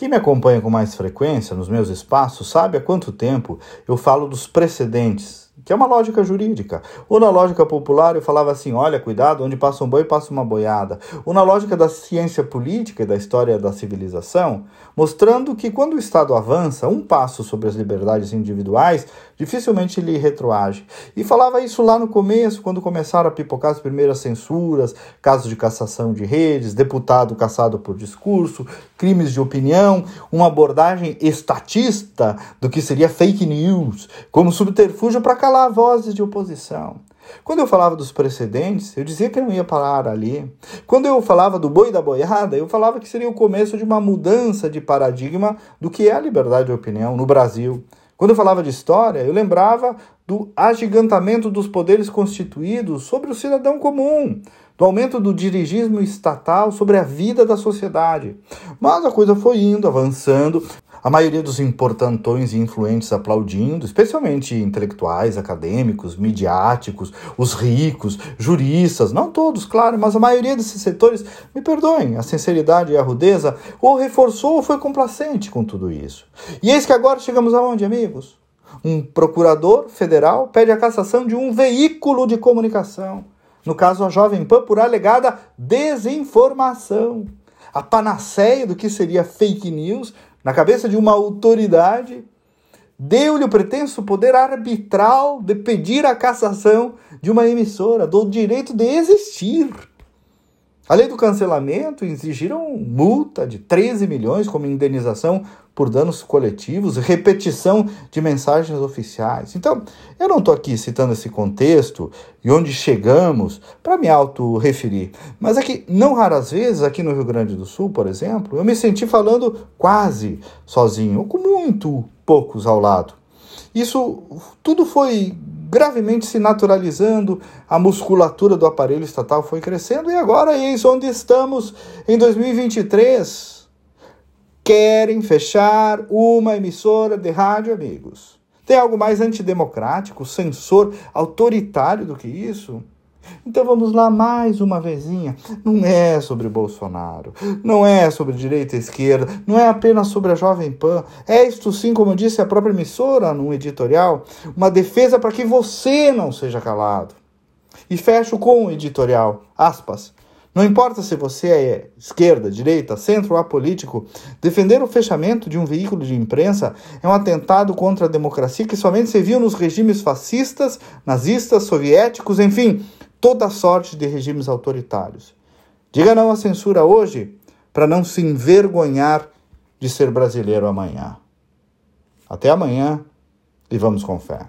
Quem me acompanha com mais frequência nos meus espaços sabe há quanto tempo eu falo dos precedentes que é uma lógica jurídica. Ou na lógica popular eu falava assim: olha, cuidado, onde passa um boi, passa uma boiada. Ou na lógica da ciência política e da história da civilização, mostrando que quando o Estado avança um passo sobre as liberdades individuais, dificilmente ele retroage. E falava isso lá no começo, quando começaram a pipocar as primeiras censuras, casos de cassação de redes, deputado caçado por discurso, crimes de opinião, uma abordagem estatista do que seria fake news, como subterfúgio para calar vozes de oposição. Quando eu falava dos precedentes, eu dizia que não ia parar ali. Quando eu falava do boi da boiada, eu falava que seria o começo de uma mudança de paradigma do que é a liberdade de opinião no Brasil. Quando eu falava de história, eu lembrava do agigantamento dos poderes constituídos sobre o cidadão comum, do aumento do dirigismo estatal sobre a vida da sociedade. Mas a coisa foi indo, avançando, a maioria dos importantões e influentes aplaudindo, especialmente intelectuais, acadêmicos, midiáticos, os ricos, juristas, não todos, claro, mas a maioria desses setores, me perdoem, a sinceridade e a rudeza, ou reforçou ou foi complacente com tudo isso. E eis que agora chegamos aonde, amigos? Um procurador federal pede a cassação de um veículo de comunicação, no caso a Jovem Pan, por alegada desinformação. A panaceia do que seria fake news na cabeça de uma autoridade, deu-lhe o pretenso poder arbitral de pedir a cassação de uma emissora, do direito de existir. A lei do cancelamento exigiram multa de 13 milhões como indenização por danos coletivos, repetição de mensagens oficiais. Então, eu não estou aqui citando esse contexto e onde chegamos para me auto-referir, mas é que, não raras vezes, aqui no Rio Grande do Sul, por exemplo, eu me senti falando quase sozinho, ou com muito poucos ao lado. Isso tudo foi gravemente se naturalizando, a musculatura do aparelho estatal foi crescendo e agora eis onde estamos em 2023. Querem fechar uma emissora de rádio, amigos. Tem algo mais antidemocrático, censor, autoritário do que isso? Então vamos lá mais uma vezinha. Não é sobre Bolsonaro, não é sobre direita e esquerda, não é apenas sobre a Jovem Pan. É isto sim, como disse a própria emissora num editorial, uma defesa para que você não seja calado. E fecho com o editorial, aspas. Não importa se você é esquerda, direita, centro ou apolítico, defender o fechamento de um veículo de imprensa é um atentado contra a democracia que somente se viu nos regimes fascistas, nazistas, soviéticos, enfim, toda sorte de regimes autoritários. Diga não à censura hoje para não se envergonhar de ser brasileiro amanhã. Até amanhã e vamos com fé.